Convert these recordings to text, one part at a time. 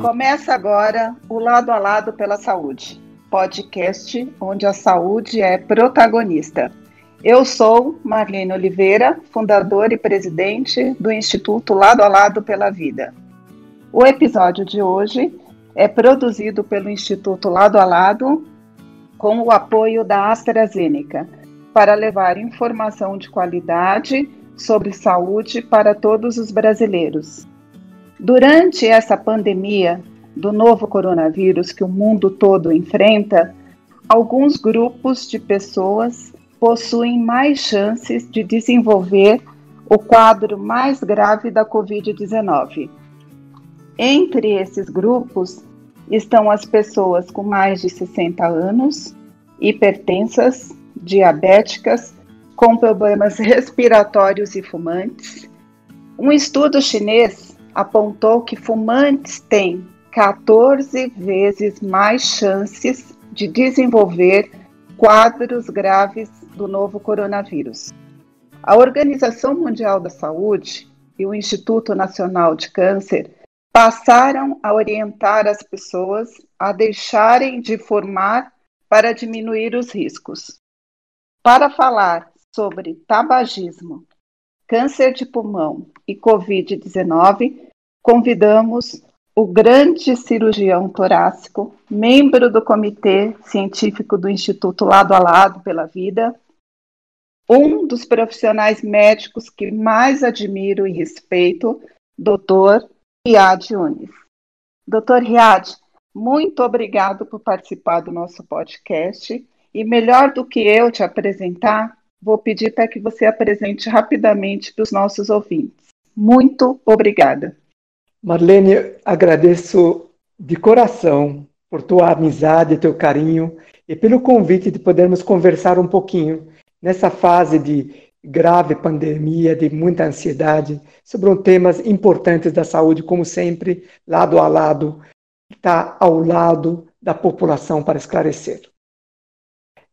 Começa agora o Lado a Lado pela Saúde, podcast onde a saúde é protagonista. Eu sou Marlene Oliveira, fundadora e presidente do Instituto Lado a Lado pela Vida. O episódio de hoje é produzido pelo Instituto Lado a Lado com o apoio da AstraZeneca para levar informação de qualidade sobre saúde para todos os brasileiros. Durante essa pandemia do novo coronavírus que o mundo todo enfrenta, alguns grupos de pessoas possuem mais chances de desenvolver o quadro mais grave da Covid-19. Entre esses grupos estão as pessoas com mais de 60 anos, hipertensas, diabéticas, com problemas respiratórios e fumantes. Um estudo chinês apontou que fumantes têm 14 vezes mais chances de desenvolver quadros graves do novo coronavírus. A Organização Mundial da Saúde e o Instituto Nacional de Câncer passaram a orientar as pessoas a deixarem de fumar para diminuir os riscos. Para falar sobre tabagismo, câncer de pulmão e Covid-19, convidamos o grande cirurgião torácico, membro do Comitê Científico do Instituto Lado a Lado pela Vida, um dos profissionais médicos que mais admiro e respeito, Dr. Riad Unis. Dr. Riad, muito obrigado por participar do nosso podcast. E melhor do que eu te apresentar, vou pedir para que você apresente rapidamente para os nossos ouvintes. Muito obrigada. Marlene, agradeço de coração por tua amizade, teu carinho e pelo convite de podermos conversar um pouquinho nessa fase de grave pandemia, de muita ansiedade, sobre um temas importantes da saúde, como sempre, lado a lado, está ao lado da população para esclarecer.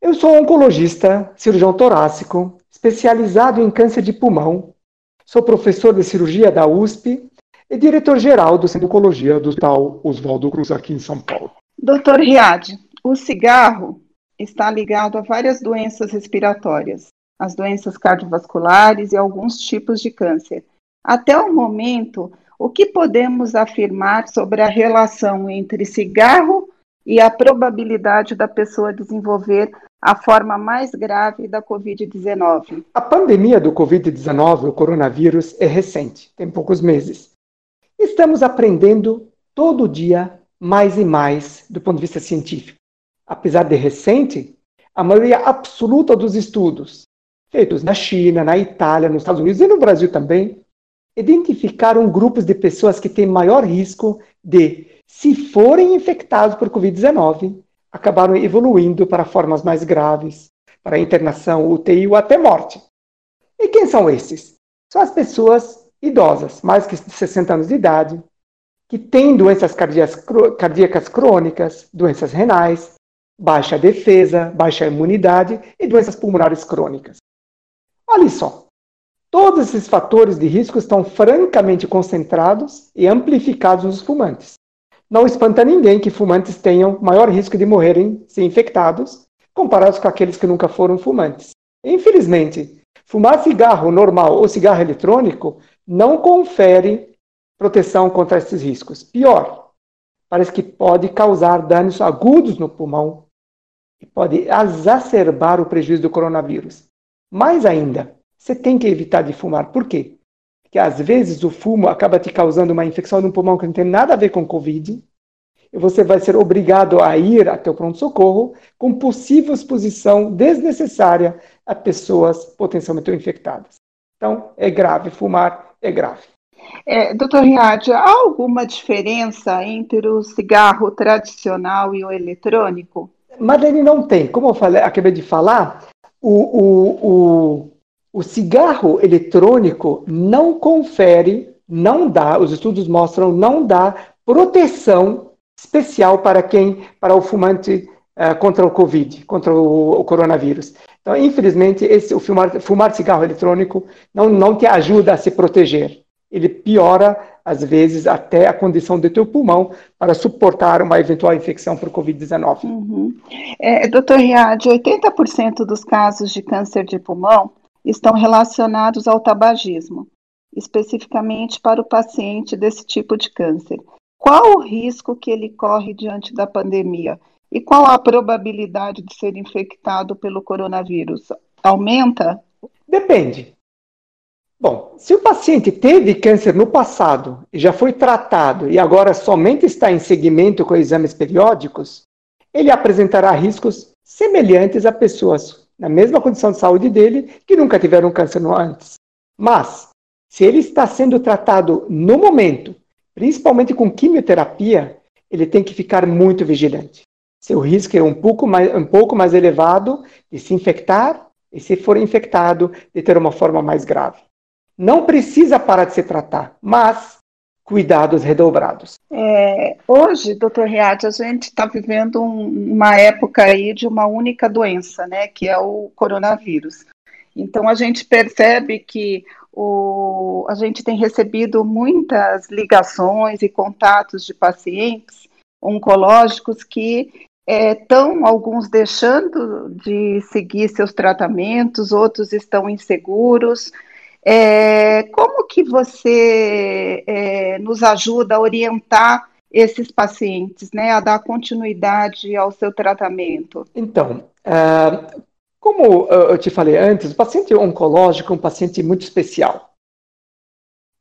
Eu sou oncologista, cirurgião torácico, especializado em câncer de pulmão. Sou professor de cirurgia da USP e diretor-geral do Centro de Oncologia do Hospital Oswaldo Cruz, aqui em São Paulo. Doutor Riad, o cigarro está ligado a várias doenças respiratórias, as doenças cardiovasculares e alguns tipos de câncer. Até o momento, o que podemos afirmar sobre a relação entre cigarro e a probabilidade da pessoa desenvolver a forma mais grave da Covid-19? A pandemia do Covid-19, o coronavírus, é recente, tem poucos meses. Estamos aprendendo todo dia mais e mais do ponto de vista científico. Apesar de recente, a maioria absoluta dos estudos feitos na China, na Itália, nos Estados Unidos e no Brasil também identificaram grupos de pessoas que têm maior risco de, se forem infectados por Covid-19, acabaram evoluindo para formas mais graves, para internação, UTI ou até morte. E quem são esses? São as pessoas idosas, mais que 60 anos de idade, que têm doenças cardíacas crônicas, doenças renais, baixa defesa, baixa imunidade e doenças pulmonares crônicas. Olha só, todos esses fatores de risco estão francamente concentrados e amplificados nos fumantes. Não espanta ninguém que fumantes tenham maior risco de morrerem se infectados, comparados com aqueles que nunca foram fumantes. Infelizmente, fumar cigarro normal ou cigarro eletrônico não confere proteção contra esses riscos. Pior, parece que pode causar danos agudos no pulmão e pode exacerbar o prejuízo do coronavírus. Mais ainda, você tem que evitar de fumar. Por quê? Porque às vezes o fumo acaba te causando uma infecção no pulmão que não tem nada a ver com Covid. E você vai ser obrigado a ir até o pronto-socorro com possível exposição desnecessária a pessoas potencialmente infectadas. Então, é grave fumar é grave. É, doutor Riad, há alguma diferença entre o cigarro tradicional e o eletrônico? Marlene, não tem. Como eu falei, acabei de falar, o, o, o, o cigarro eletrônico não confere, não dá, os estudos mostram, não dá proteção especial para quem, para o fumante uh, contra o Covid, contra o, o coronavírus. Então, infelizmente, esse, o fumar, fumar cigarro eletrônico não, não te ajuda a se proteger. ele piora, às vezes, até a condição do teu pulmão para suportar uma eventual infecção por Covid-19. Uhum. É, doutor Riad, 80% dos casos de câncer de pulmão estão relacionados ao tabagismo, especificamente para o paciente desse tipo de câncer. Qual o risco que ele corre diante da pandemia? E qual a probabilidade de ser infectado pelo coronavírus? Aumenta? Depende. Bom, se o paciente teve câncer no passado e já foi tratado e agora somente está em seguimento com exames periódicos, ele apresentará riscos semelhantes a pessoas na mesma condição de saúde dele que nunca tiveram câncer antes. Mas, se ele está sendo tratado no momento, principalmente com quimioterapia, ele tem que ficar muito vigilante. Seu risco é um pouco mais, um pouco mais elevado de se infectar e, se for infectado, de ter uma forma mais grave. Não precisa parar de se tratar, mas cuidados redobrados. É, hoje, doutor Riad, a gente está vivendo um, uma época aí de uma única doença, né, que é o coronavírus. Então, a gente percebe que o, a gente tem recebido muitas ligações e contatos de pacientes oncológicos que estão, é, alguns deixando de seguir seus tratamentos, outros estão inseguros, é, como que você é, nos ajuda a orientar esses pacientes, né, a dar continuidade ao seu tratamento? Então, uh, como eu te falei antes, o paciente oncológico é um paciente muito especial.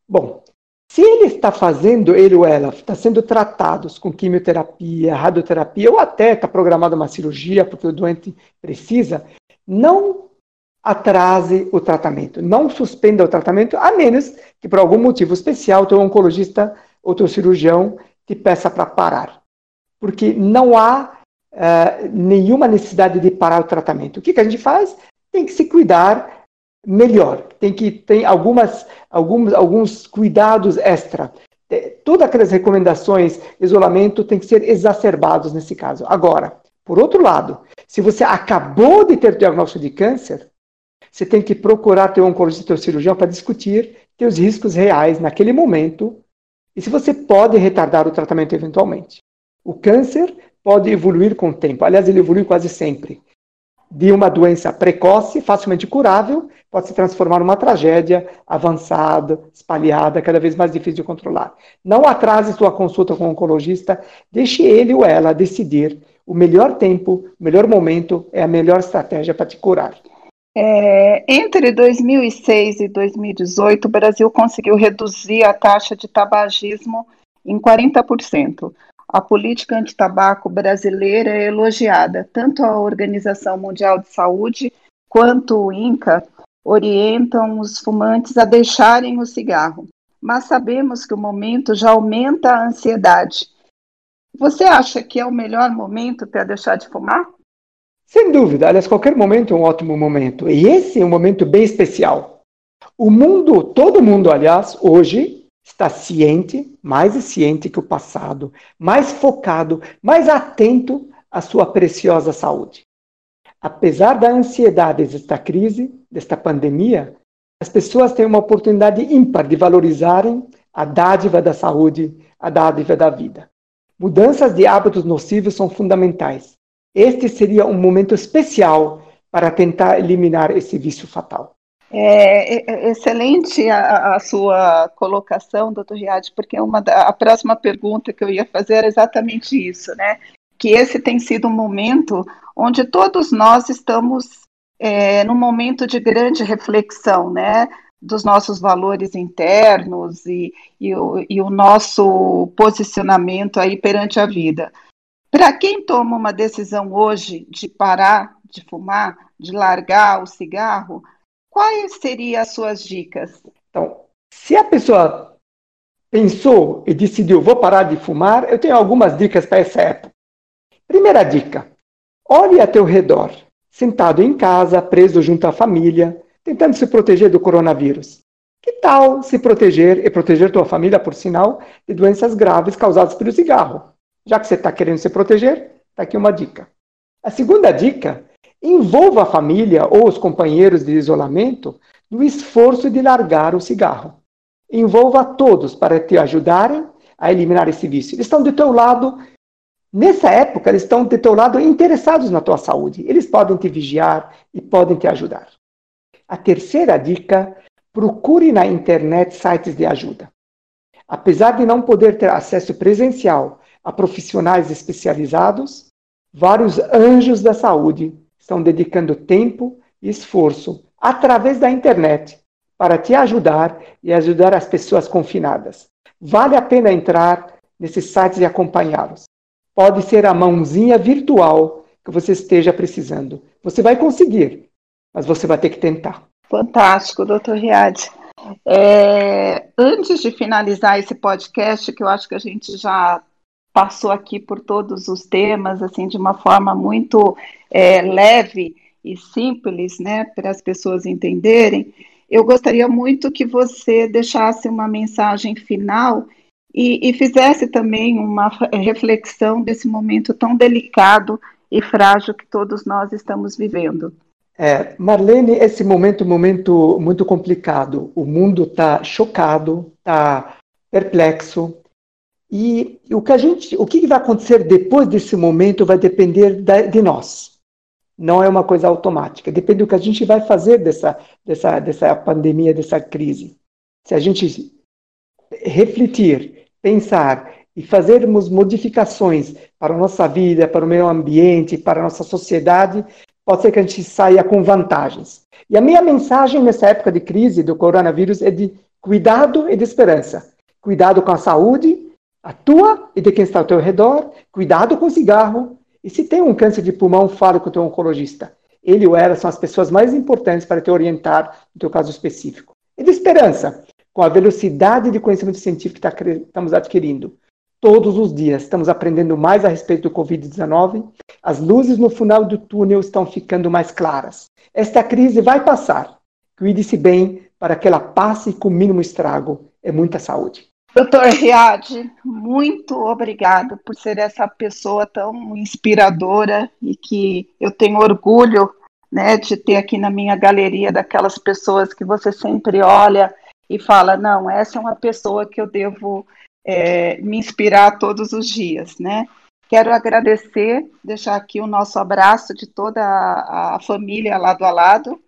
Bom, se ele está fazendo, ele ou ela, está sendo tratados com quimioterapia, radioterapia, ou até está programada uma cirurgia porque o doente precisa, não atrase o tratamento. Não suspenda o tratamento, a menos que por algum motivo especial teu oncologista ou teu cirurgião te peça para parar. Porque não há uh, nenhuma necessidade de parar o tratamento. O que, que a gente faz? Tem que se cuidar melhor. Tem que ter algumas, alguns, alguns cuidados extra. Todas aquelas recomendações, isolamento, tem que ser exacerbados nesse caso. Agora, por outro lado, se você acabou de ter diagnóstico de câncer, você tem que procurar teu oncologista, teu cirurgião para discutir teus riscos reais naquele momento e se você pode retardar o tratamento eventualmente. O câncer pode evoluir com o tempo. Aliás, ele evolui quase sempre. De uma doença precoce, facilmente curável, pode se transformar numa tragédia avançada, espalhada, cada vez mais difícil de controlar. Não atrase sua consulta com o oncologista, deixe ele ou ela decidir o melhor tempo, o melhor momento, é a melhor estratégia para te curar. É, entre 2006 e 2018, o Brasil conseguiu reduzir a taxa de tabagismo em 40%. A política antitabaco brasileira é elogiada. Tanto a Organização Mundial de Saúde quanto o INCA orientam os fumantes a deixarem o cigarro. Mas sabemos que o momento já aumenta a ansiedade. Você acha que é o melhor momento para deixar de fumar? Sem dúvida, aliás, qualquer momento é um ótimo momento. E esse é um momento bem especial. O mundo, todo mundo, aliás, hoje está ciente, mais ciente que o passado, mais focado, mais atento à sua preciosa saúde. Apesar da ansiedade desta crise, desta pandemia, as pessoas têm uma oportunidade ímpar de valorizarem a dádiva da saúde, a dádiva da vida. Mudanças de hábitos nocivos são fundamentais este seria um momento especial para tentar eliminar esse vício fatal. É, é, é excelente a, a, sua colocação, doutor Riad, porque uma da, a próxima pergunta que eu ia fazer era exatamente isso, né? Que esse tem sido um momento onde todos nós estamos é, num momento de grande reflexão, né? Dos nossos valores internos e, e, o, e o nosso posicionamento aí perante a vida. Para quem toma uma decisão hoje de parar de fumar, de largar o cigarro, quais seriam as suas dicas? Então, se a pessoa pensou e decidiu vou parar de fumar, eu tenho algumas dicas para essa época. Primeira dica: olhe a teu redor, sentado em casa, preso junto à família, tentando se proteger do coronavírus. Que tal se proteger e proteger tua família, por sinal, de doenças graves causadas pelo cigarro? Já que você está querendo se proteger, está aqui uma dica. A segunda dica: envolva a família ou os companheiros de isolamento no esforço de largar o cigarro. envolva todos para te ajudarem a eliminar esse vício. Eles estão do teu lado, nessa época, eles estão do teu lado interessados na tua saúde. Eles podem te vigiar e podem te ajudar. A terceira dica, procure na internet sites de ajuda. Apesar de não poder ter acesso presencial a profissionais especializados, vários anjos da saúde estão dedicando tempo e esforço através da internet para te ajudar e ajudar as pessoas confinadas. Vale a pena entrar nesses sites e acompanhá-los. Pode ser a mãozinha virtual que você esteja precisando. Você vai conseguir, mas você vai ter que tentar. Fantástico, doutor Riad. É, antes de finalizar esse podcast, que eu acho que a gente já passou aqui por todos os temas, assim, de uma forma muito é, leve e simples, né, para as pessoas entenderem, eu gostaria muito que você deixasse uma mensagem final e, e fizesse também uma reflexão desse momento tão delicado e frágil que todos nós estamos vivendo. É, Marlene, esse momento é momento muito complicado. O mundo está chocado, está perplexo. E o que a gente, o que vai acontecer depois desse momento vai depender de nós. Não é uma coisa automática. Depende do que a gente vai fazer dessa, dessa, dessa pandemia, dessa crise. Se a gente refletir, pensar e fazermos modificações para a nossa vida, para o meio ambiente, para a nossa sociedade, pode ser que a gente saia com vantagens. E a minha mensagem nessa época de crise do coronavírus é de cuidado e de esperança. Cuidado com a saúde, a tua e de quem está ao teu redor. Cuidado com o cigarro. E se tem um câncer de pulmão, fale com o teu oncologista. Ele ou ela são as pessoas mais importantes para te orientar no teu caso específico. E de esperança, com a velocidade de conhecimento científico que tá estamos adquirindo, Todos os dias estamos aprendendo mais a respeito do Covid-19. As luzes no final do túnel estão ficando mais claras. Esta crise vai passar. Cuide-se bem para que ela passe com o mínimo estrago. É muita saúde. Doutor Riad, muito obrigado por ser essa pessoa tão inspiradora e que eu tenho orgulho né, de ter aqui na minha galeria daquelas pessoas que você sempre olha e fala, não, essa é uma pessoa que eu devo é, me inspirar todos os dias, né? Quero agradecer, deixar aqui o nosso abraço de toda a, a família lado a lado.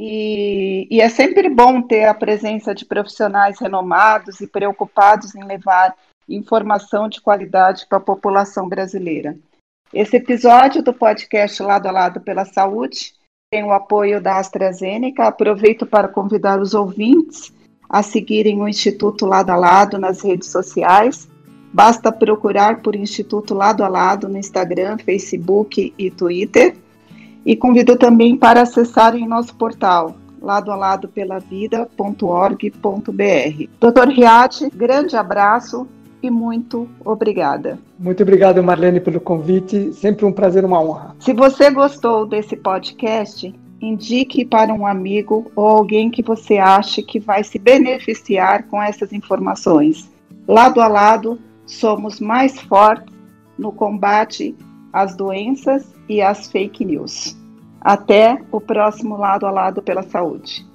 E, e, é sempre bom ter a presença de profissionais renomados e preocupados em levar informação de qualidade para a população brasileira. Esse episódio do podcast Lado a Lado pela Saúde tem o apoio da AstraZeneca. Aproveito para convidar os ouvintes a seguirem o Instituto Lado a Lado nas redes sociais. Basta procurar por Instituto Lado a Lado no Instagram, Facebook e Twitter. E convido também para acessarem nosso portal ladoaladopelaVida.org.br. Doutor Riati, grande abraço e muito obrigada. Muito obrigado, Marlene, pelo convite. Sempre um prazer, uma honra. Se você gostou desse podcast, indique para um amigo ou alguém que você ache que vai se beneficiar com essas informações. Lado a lado, somos mais fortes no combate às doenças e às fake news. Até o próximo lado a lado pela saúde.